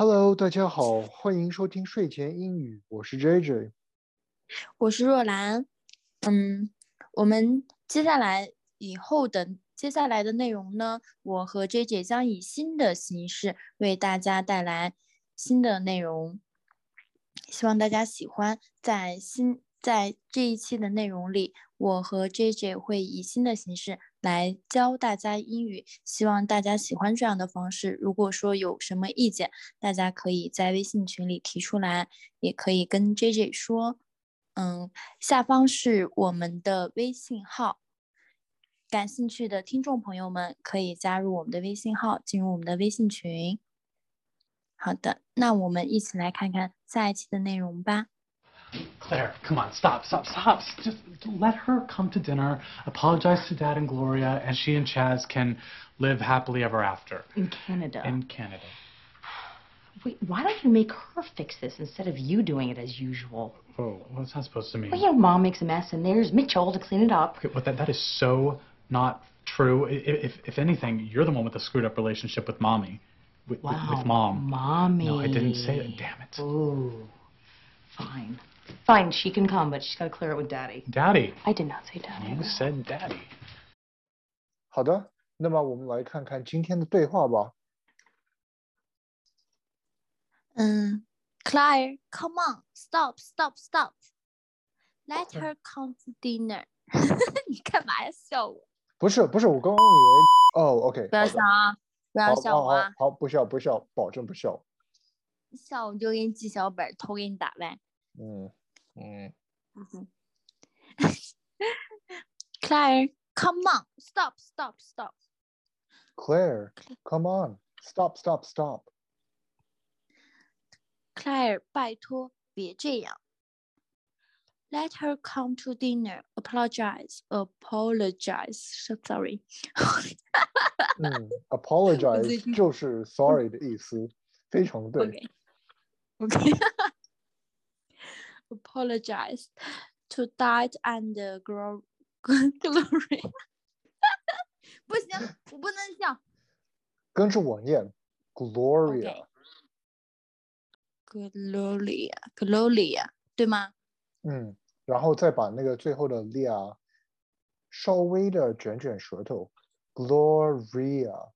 Hello，大家好，欢迎收听睡前英语，我是 JJ。我是若兰。嗯，我们接下来以后的接下来的内容呢，我和 JJ 将以新的形式为大家带来新的内容，希望大家喜欢。在新在这一期的内容里，我和 JJ 会以新的形式来教大家英语，希望大家喜欢这样的方式。如果说有什么意见，大家可以在微信群里提出来，也可以跟 JJ 说。嗯，下方是我们的微信号，感兴趣的听众朋友们可以加入我们的微信号，进入我们的微信群。好的，那我们一起来看看下一期的内容吧。Claire, come on, stop, stop, stop. Just let her come to dinner, apologize to Dad and Gloria, and she and Chaz can live happily ever after In Canada. in Canada. Wait, why don't you make her fix this instead of you doing it as usual? Oh, what's that supposed to mean? Well, you know, Mom makes a mess, and there's Mitchell to clean it up. Okay, but that, that is so not true. I- i- If, if anything, you're the one with the screwed up relationship with mommy. With, with- Wow, with mom. Mommy. No, I didn't say it. Damn it. Ooh. Fine. Fine, she can come, but she's got to clear it with Daddy. Daddy. I did not say Daddy. You said daddy. 好的，那么我们来看看今天的对话吧。嗯，Claire, come on, stop, stop, stop. Let her come to dinner. 你干嘛呀？笑我？不是不是，我刚刚以为哦，OK，不要好的笑啊！不要好笑我啊！好好好，不笑不笑，保证不笑。 笑我就给你记小本儿，头给你打歪。嗯嗯 Claire, come on, stop, stop, stop.，Claire，come on，stop stop stop。Claire，拜托别这样。Let her come to dinner. Apologize. Apologize. Sorry. 嗯，apologize 就是 sorry 的意思，非常对。OK. OK. Apologize to die and Glo- Glory. 不行，我不能笑。跟着我念，Gloria。Gloria, Gloria，对吗？嗯，然后再把那个最后的 lia 稍微的卷卷舌头，Gloria。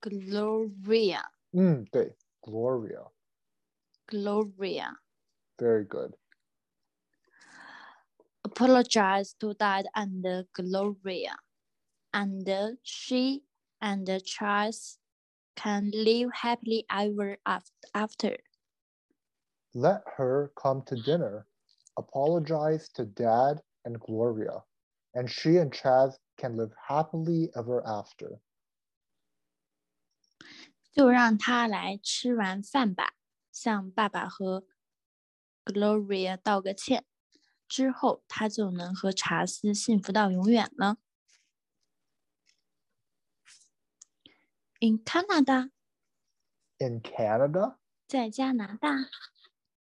Gloria, 嗯，对，Gloria。Gloria. Very good. apologize to Dad and Gloria, and she and Charles can live happily ever af- after. Let her come to dinner. Apologize to Dad and Gloria, and she and Chaz can live happily ever after. 就让他来吃完饭吧，向爸爸和 Gloria 道个歉，之后他就能和查斯幸福到永远了。In Canada，In Canada? 在加拿大。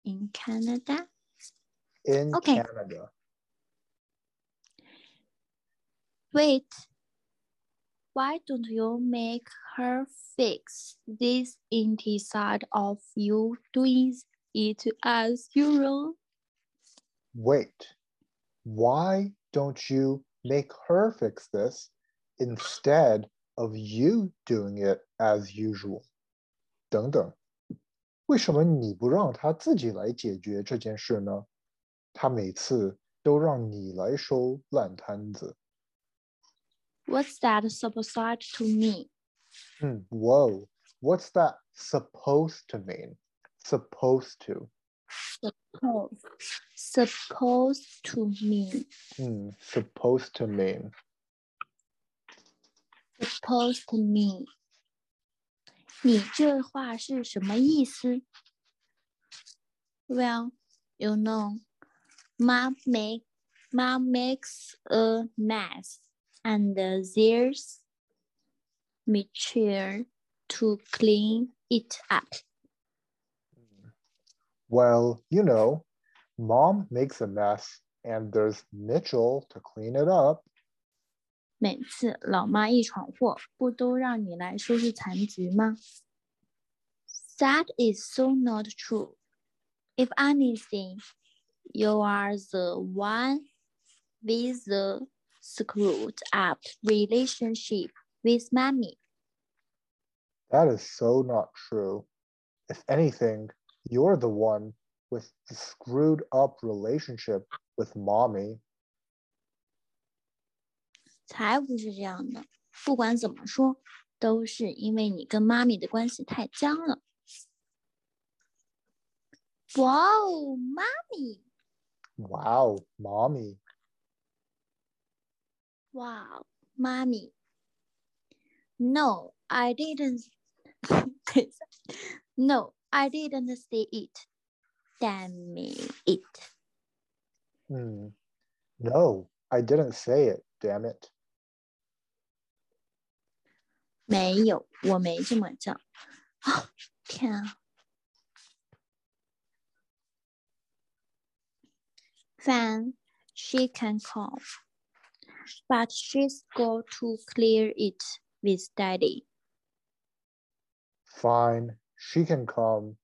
In Canada。In Canada. Wait, why don't you make her fix this instead of you doing it as usual? Wait. Why don't you make her fix this instead of you doing it as usual? 等等，为什么你不让他自己来解决这件事呢？他每次都让你来收烂摊子。 What's that supposed to mean? 嗯，Whoa, what's that supposed to mean? Supposed to. Suppose, supposed to mean, 嗯，supposed to mean. supposed to mean. 你这话是什么意思？Well, you know, mom make mom makes a mess, and there's Mitchell to clean it up. Well, you know, mom makes a mess and there's Mitchell to clean it up. 每次老妈一闯祸，不都让你来收拾残局吗 That is so not true. If anything, you are the one with the screwed up relationship with mommy. That is so not true. If anything, you're the one with the screwed up relationship with mommy. 才不是这样的。不管怎么说，都是因为你跟妈咪的关系太僵了。哇哦，妈咪！ Wow, mommy. 哇哦，妈咪！No, I didn't. 等一下，No, I didn't say it. Damn it! Hmm. No, I didn't say it, damn it. 没有，我没这么叫。啊，天啊！Fan, she can come, but she's got to clear it with daddy. Fine, she can come,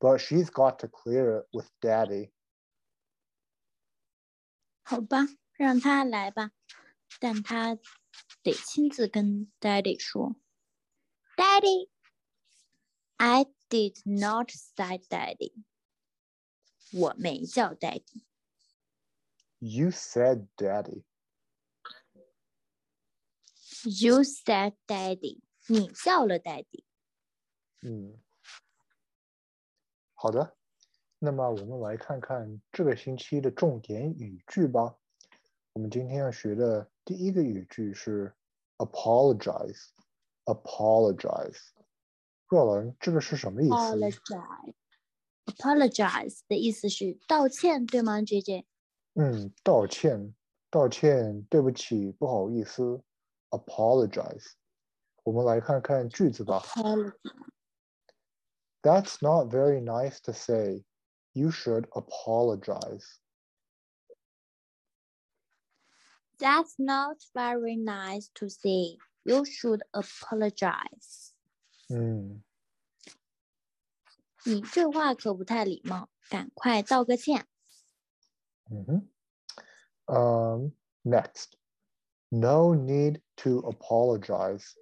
but she's got to clear it with daddy. 好吧，让她来吧，但她得亲自跟 daddy 说。Daddy, I did not say daddy. 我没叫 daddy。 You said daddy. You said daddy. 你叫了 daddy。嗯，好的，那么我们来看看这个星期的重点语句吧。我们今天要学的第一个语句是 apologize。apologize。若兰，这个是什么意思？Apologize. Apologize 的意思是道歉，对吗，姐姐？嗯，道歉，道歉，对不起，不好意思 ，apologize。我们来看看句子吧。 Apologize. That's not very nice to say. You should apologize. That's not very nice to say. You should apologize. 嗯，你这话可不太礼貌，赶快道个歉。嗯哼。Um, next. No need to apologize.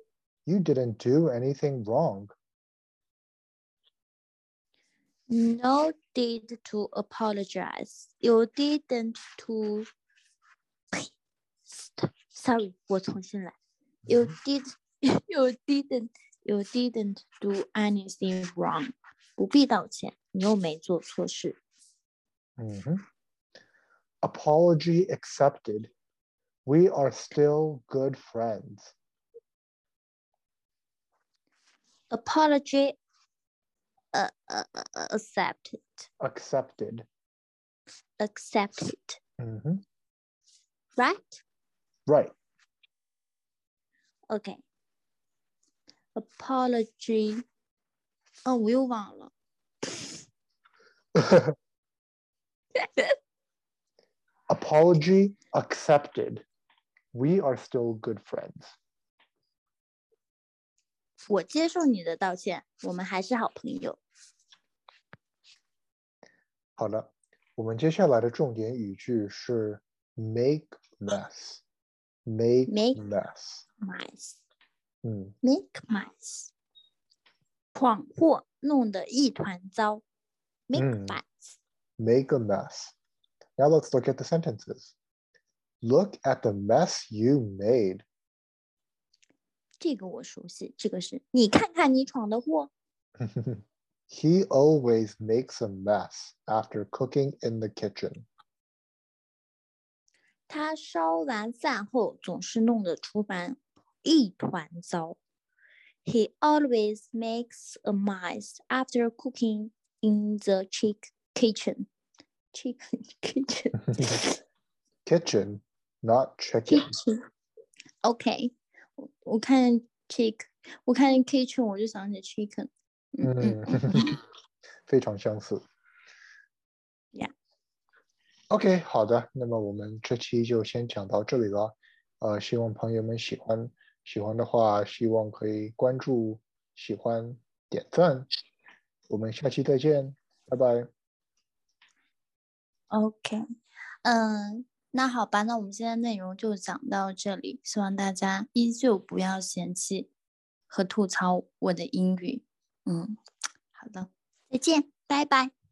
You didn't do anything wrong. No need to apologize. You didn't to. Sorry，我重新来。You did. You didn't. You didn't do anything wrong. 不必道歉，你又没做错事。嗯哼。Apology accepted. We are still good friends. Apology. Uh, uh, uh, accepted. Accepted. Accepted. 嗯哼。 Right? Right. Okay. Apology. 哦，我又忘了。 Apology accepted. We are still good friends. 我接受你的道歉，我们还是好朋友。好的，我们接下来的重点语句是 make mess。make Make mess。 Mess, 嗯 make mess，闯祸，弄得一团糟。Make 嗯 mess. make a mess. Now let's look at the sentences. Look at the mess you made. 这个我熟悉，这个是你看看你闯的祸。 he always makes a mess after cooking in the kitchen. 他烧完饭后总是弄得厨房一团糟。He always makes a mess after cooking in the chick kitchen. Chicken kitchen. kitchen, Not chicken. kitchen. OK，我我看 chick，我看 kitchen 我就想起 chicken。嗯，非常相似。Yeah. OK，好的，那么我们这期就先讲到这里了。呃，希望朋友们喜欢，喜欢的话，希望可以关注、喜欢、点赞。我们下期再见，拜拜。OK，嗯，那好吧，那我们现在内容就讲到这里，希望大家依旧不要嫌弃和吐槽我的英语。嗯，好的，再见，拜拜。